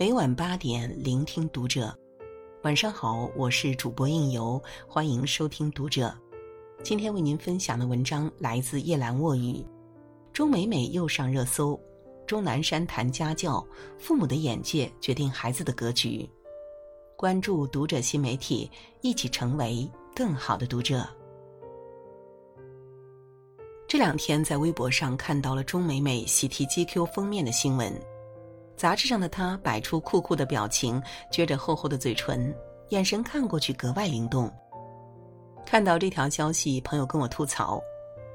每晚八点，聆听读者。晚上好，我是主播应由，欢迎收听读者。今天为您分享的文章来自夜阑卧语。钟美美又上热搜，钟南山谈家教，父母的眼界决定孩子的格局。关注读者新媒体，一起成为更好的读者。这两天在微博上看到了钟美美喜提 GQ 封面的新闻。杂志上的他摆出酷酷的表情，撅着厚厚的嘴唇，眼神看过去格外灵动。看到这条消息，朋友跟我吐槽：“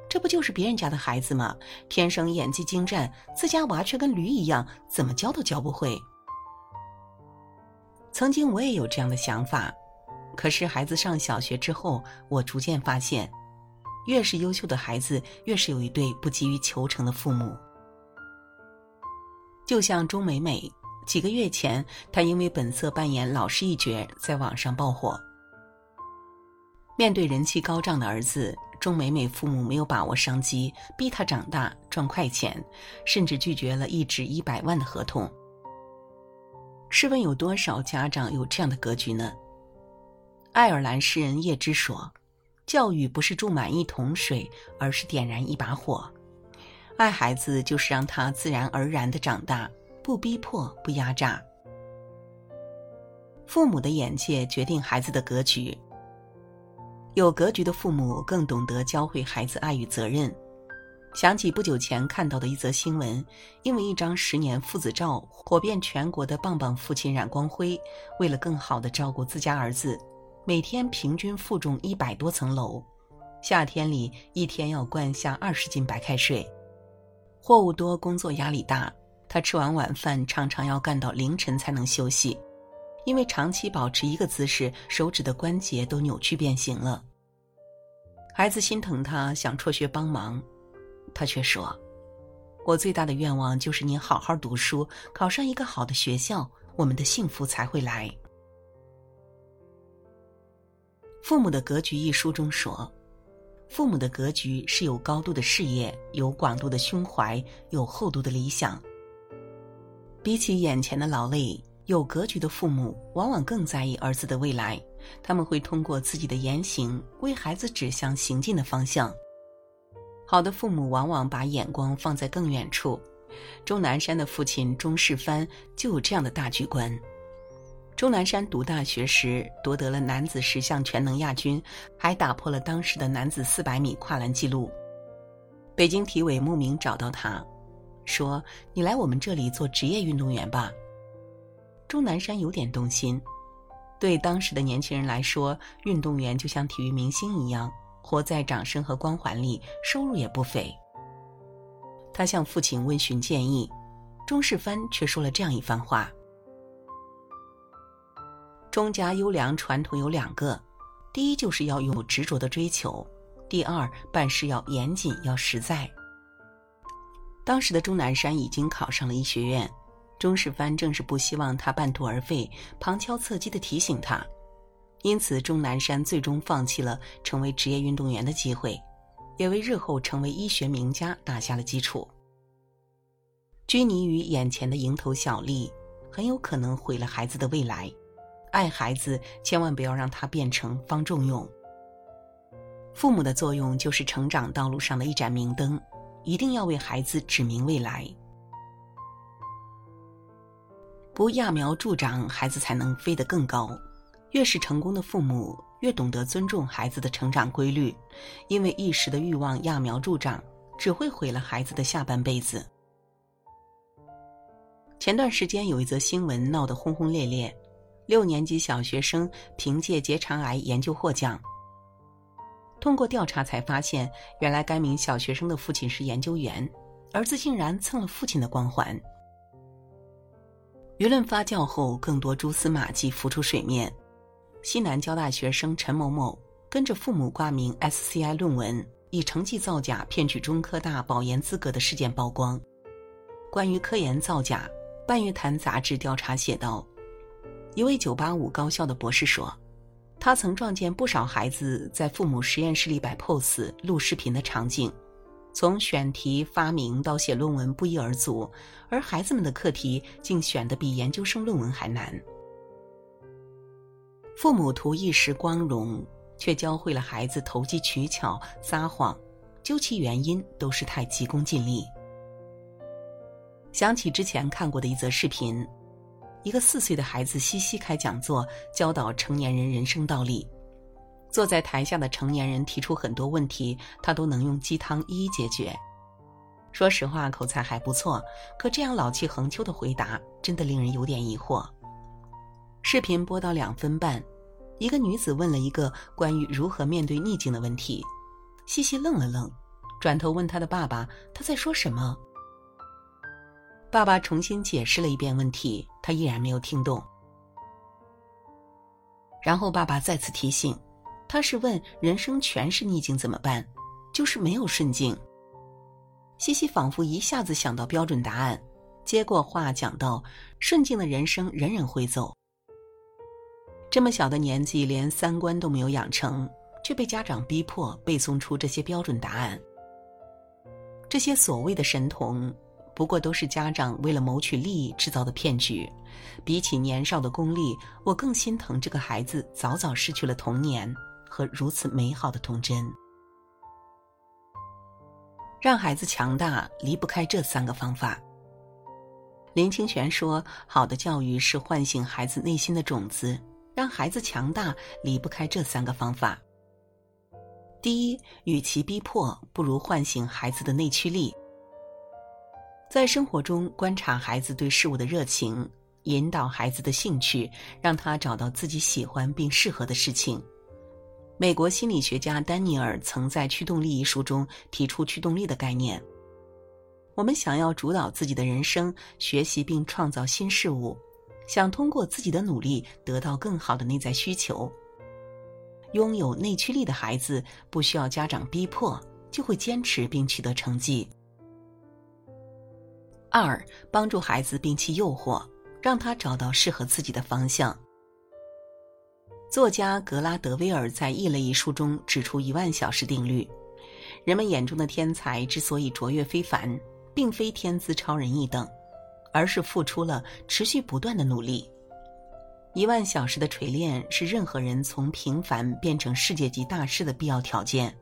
这不就是别人家的孩子吗？天生演技精湛，自家娃却跟驴一样，怎么教都教不会。”曾经我也有这样的想法，可是孩子上小学之后，我逐渐发现，越是优秀的孩子，越是有一对不急于求成的父母。就像钟美美，几个月前，她因为本色扮演老师一角，在网上爆火。面对人气高涨的儿子，钟美美父母没有把握商机，逼他长大赚快钱，甚至拒绝了一纸一百万的合同。试问有多少家长有这样的格局呢？爱尔兰诗人叶芝说：“教育不是注满一桶水，而是点燃一把火。”爱孩子就是让他自然而然的长大，不逼迫，不压榨。父母的眼界决定孩子的格局。有格局的父母更懂得教会孩子爱与责任。想起不久前看到的一则新闻，因为一张十年父子照火遍全国的棒棒父亲冉光辉，为了更好的照顾自家儿子，每天平均负重一百多层楼，夏天里一天要灌下二十斤白开水。货物多，工作压力大，他吃完晚饭常常要干到凌晨才能休息，因为长期保持一个姿势，手指的关节都扭曲变形了。孩子心疼他，想辍学帮忙，他却说：“我最大的愿望就是你好好读书，考上一个好的学校，我们的幸福才会来。”《父母的格局》一书中说。父母的格局是有高度的事业，有广度的胸怀，有厚度的理想。比起眼前的劳累，有格局的父母往往更在意儿子的未来。他们会通过自己的言行为孩子指向行进的方向。好的父母往往把眼光放在更远处。钟南山的父亲钟世藩就有这样的大局观。钟南山读大学时夺得了男子十项全能亚军，还打破了当时的男子四百米跨栏纪录。北京体委慕名找到他，说：“你来我们这里做职业运动员吧。”钟南山有点动心。对当时的年轻人来说，运动员就像体育明星一样，活在掌声和光环里，收入也不菲。他向父亲问询建议，钟世藩却说了这样一番话。钟家优良传统有两个，第一就是要有执着的追求，第二办事要严谨要实在。当时的钟南山已经考上了医学院，钟世藩正是不希望他半途而废，旁敲侧击的提醒他，因此钟南山最终放弃了成为职业运动员的机会，也为日后成为医学名家打下了基础。拘泥于眼前的蝇头小利，很有可能毁了孩子的未来。爱孩子，千万不要让他变成方仲永。父母的作用就是成长道路上的一盏明灯，一定要为孩子指明未来。不揠苗助长，孩子才能飞得更高。越是成功的父母，越懂得尊重孩子的成长规律，因为一时的欲望揠苗助长，只会毁了孩子的下半辈子。前段时间有一则新闻闹得轰轰烈烈。六年级小学生凭借结肠癌研究获奖。通过调查才发现，原来该名小学生的父亲是研究员，儿子竟然蹭了父亲的光环。舆论发酵后，更多蛛丝马迹浮出水面。西南交大学生陈某某跟着父母挂名 SCI 论文，以成绩造假骗取中科大保研资格的事件曝光。关于科研造假，半月谈杂志调查写道。一位985高校的博士说：“他曾撞见不少孩子在父母实验室里摆 pose、录视频的场景，从选题、发明到写论文不一而足，而孩子们的课题竟选得比研究生论文还难。父母图一时光荣，却教会了孩子投机取巧、撒谎，究其原因都是太急功近利。想起之前看过的一则视频，一个四岁的孩子西西开讲座，教导成年人人生道理。坐在台下的成年人提出很多问题，他都能用鸡汤一一解决。说实话，口才还不错，可这样老气横秋的回答，真的令人有点疑惑。视频播到两分半，一个女子问了一个关于如何面对逆境的问题，西西愣了愣，转头问他的爸爸：“他在说什么？”爸爸重新解释了一遍问题，他依然没有听懂。然后爸爸再次提醒。他是问人生全是逆境怎么办？就是没有顺境。西西仿佛一下子想到标准答案，接过话讲道：“顺境的人生人人会走。这么小的年纪，连三观都没有养成，却被家长逼迫背诵出这些标准答案。这些所谓的神童，不过都是家长为了谋取利益制造的骗局。比起年少的功利，我更心疼这个孩子早早失去了童年。”和如此美好的童真，让孩子强大离不开这三个方法。林清玄说：“好的教育是唤醒孩子内心的种子，让孩子强大离不开这三个方法。第一，与其逼迫，不如唤醒孩子的内驱力。在生活中观察孩子对事物的热情，引导孩子的兴趣，让他找到自己喜欢并适合的事情。”美国心理学家丹尼尔曾在《驱动力》一书中提出驱动力的概念。我们想要主导自己的人生，学习并创造新事物，想通过自己的努力得到更好的内在需求。拥有内驱力的孩子，不需要家长逼迫，就会坚持并取得成绩。二，帮助孩子摒弃诱惑，让他找到适合自己的方向。作家格拉德威尔在《异类》一书中指出一万小时定律：人们眼中的天才之所以卓越非凡，并非天资超人一等，而是付出了持续不断的努力。一万小时的锤炼是任何人从平凡变成世界级大师的必要条件。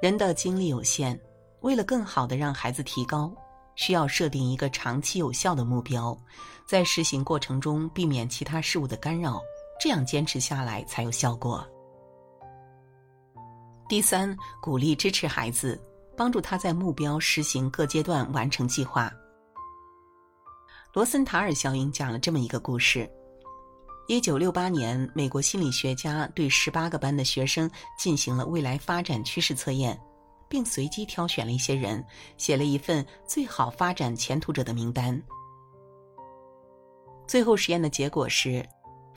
人的精力有限，为了更好的让孩子提高，需要设定一个长期有效的目标，在实行过程中避免其他事物的干扰。这样坚持下来才有效果。第三，鼓励支持孩子，帮助他在目标实行各阶段完成计划。罗森塔尔效应讲了这么一个故事：一九六八年，美国心理学家对十八个班的学生进行了未来发展趋势测验，并随机挑选了一些人，写了一份最好发展前途者的名单。最后实验的结果是。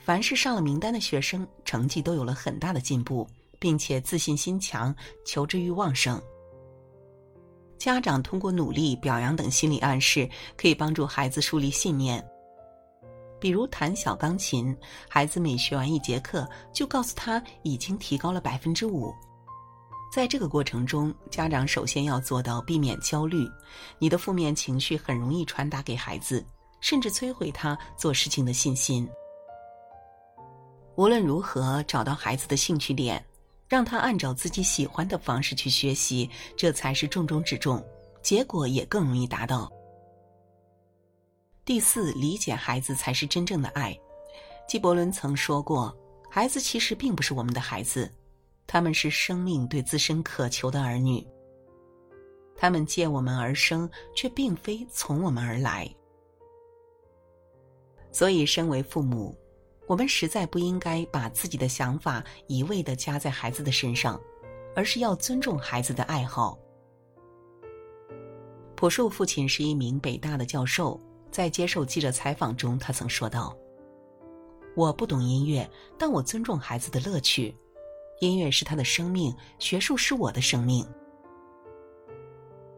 凡是上了名单的学生，成绩都有了很大的进步，并且自信心强，求知欲旺盛。家长通过努力、表扬等心理暗示，可以帮助孩子树立信念。比如弹小钢琴，孩子每学完一节课，就告诉他已经提高了百分之五。在这个过程中，家长首先要做到避免焦虑。你的负面情绪很容易传达给孩子，甚至摧毁他做事情的信心。无论如何找到孩子的兴趣点，让他按照自己喜欢的方式去学习，这才是重中之重，结果也更容易达到。第四，理解孩子才是真正的爱。纪伯伦曾说过：“孩子其实并不是我们的孩子，他们是生命对自身渴求的儿女。他们借我们而生，却并非从我们而来。所以，身为父母。”我们实在不应该把自己的想法一味的加在孩子的身上，而是要尊重孩子的爱好。朴树父亲是一名北大的教授，在接受记者采访中，他曾说道：“我不懂音乐，但我尊重孩子的乐趣。音乐是他的生命，学术是我的生命。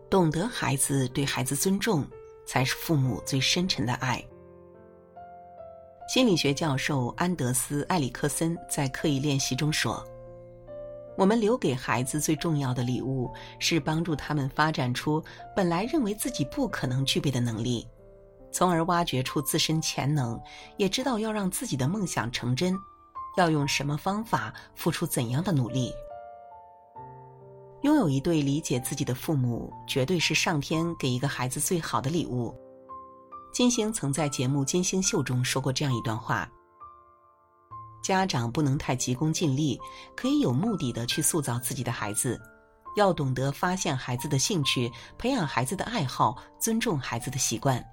懂得孩子，对孩子尊重，才是父母最深沉的爱。”心理学教授安德斯·埃里克森在刻意练习中说：“我们留给孩子最重要的礼物，是帮助他们发展出本来认为自己不可能具备的能力，从而挖掘出自身潜能，也知道要让自己的梦想成真，要用什么方法，付出怎样的努力。拥有一对理解自己的父母，绝对是上天给一个孩子最好的礼物。金星曾在节目《金星秀》中说过这样一段话。家长不能太急功近利，可以有目的的去塑造自己的孩子，要懂得发现孩子的兴趣，培养孩子的爱好，尊重孩子的习惯。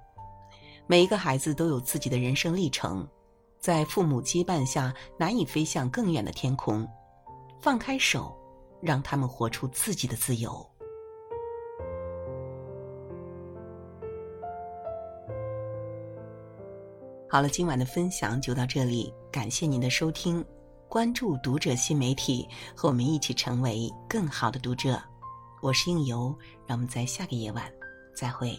每一个孩子都有自己的人生历程，在父母羁绊下难以飞向更远的天空，放开手，让他们活出自己的自由。好了，今晚的分享就到这里，感谢您的收听，关注读者新媒体，和我们一起成为更好的读者。我是应由，让我们在下个夜晚再会。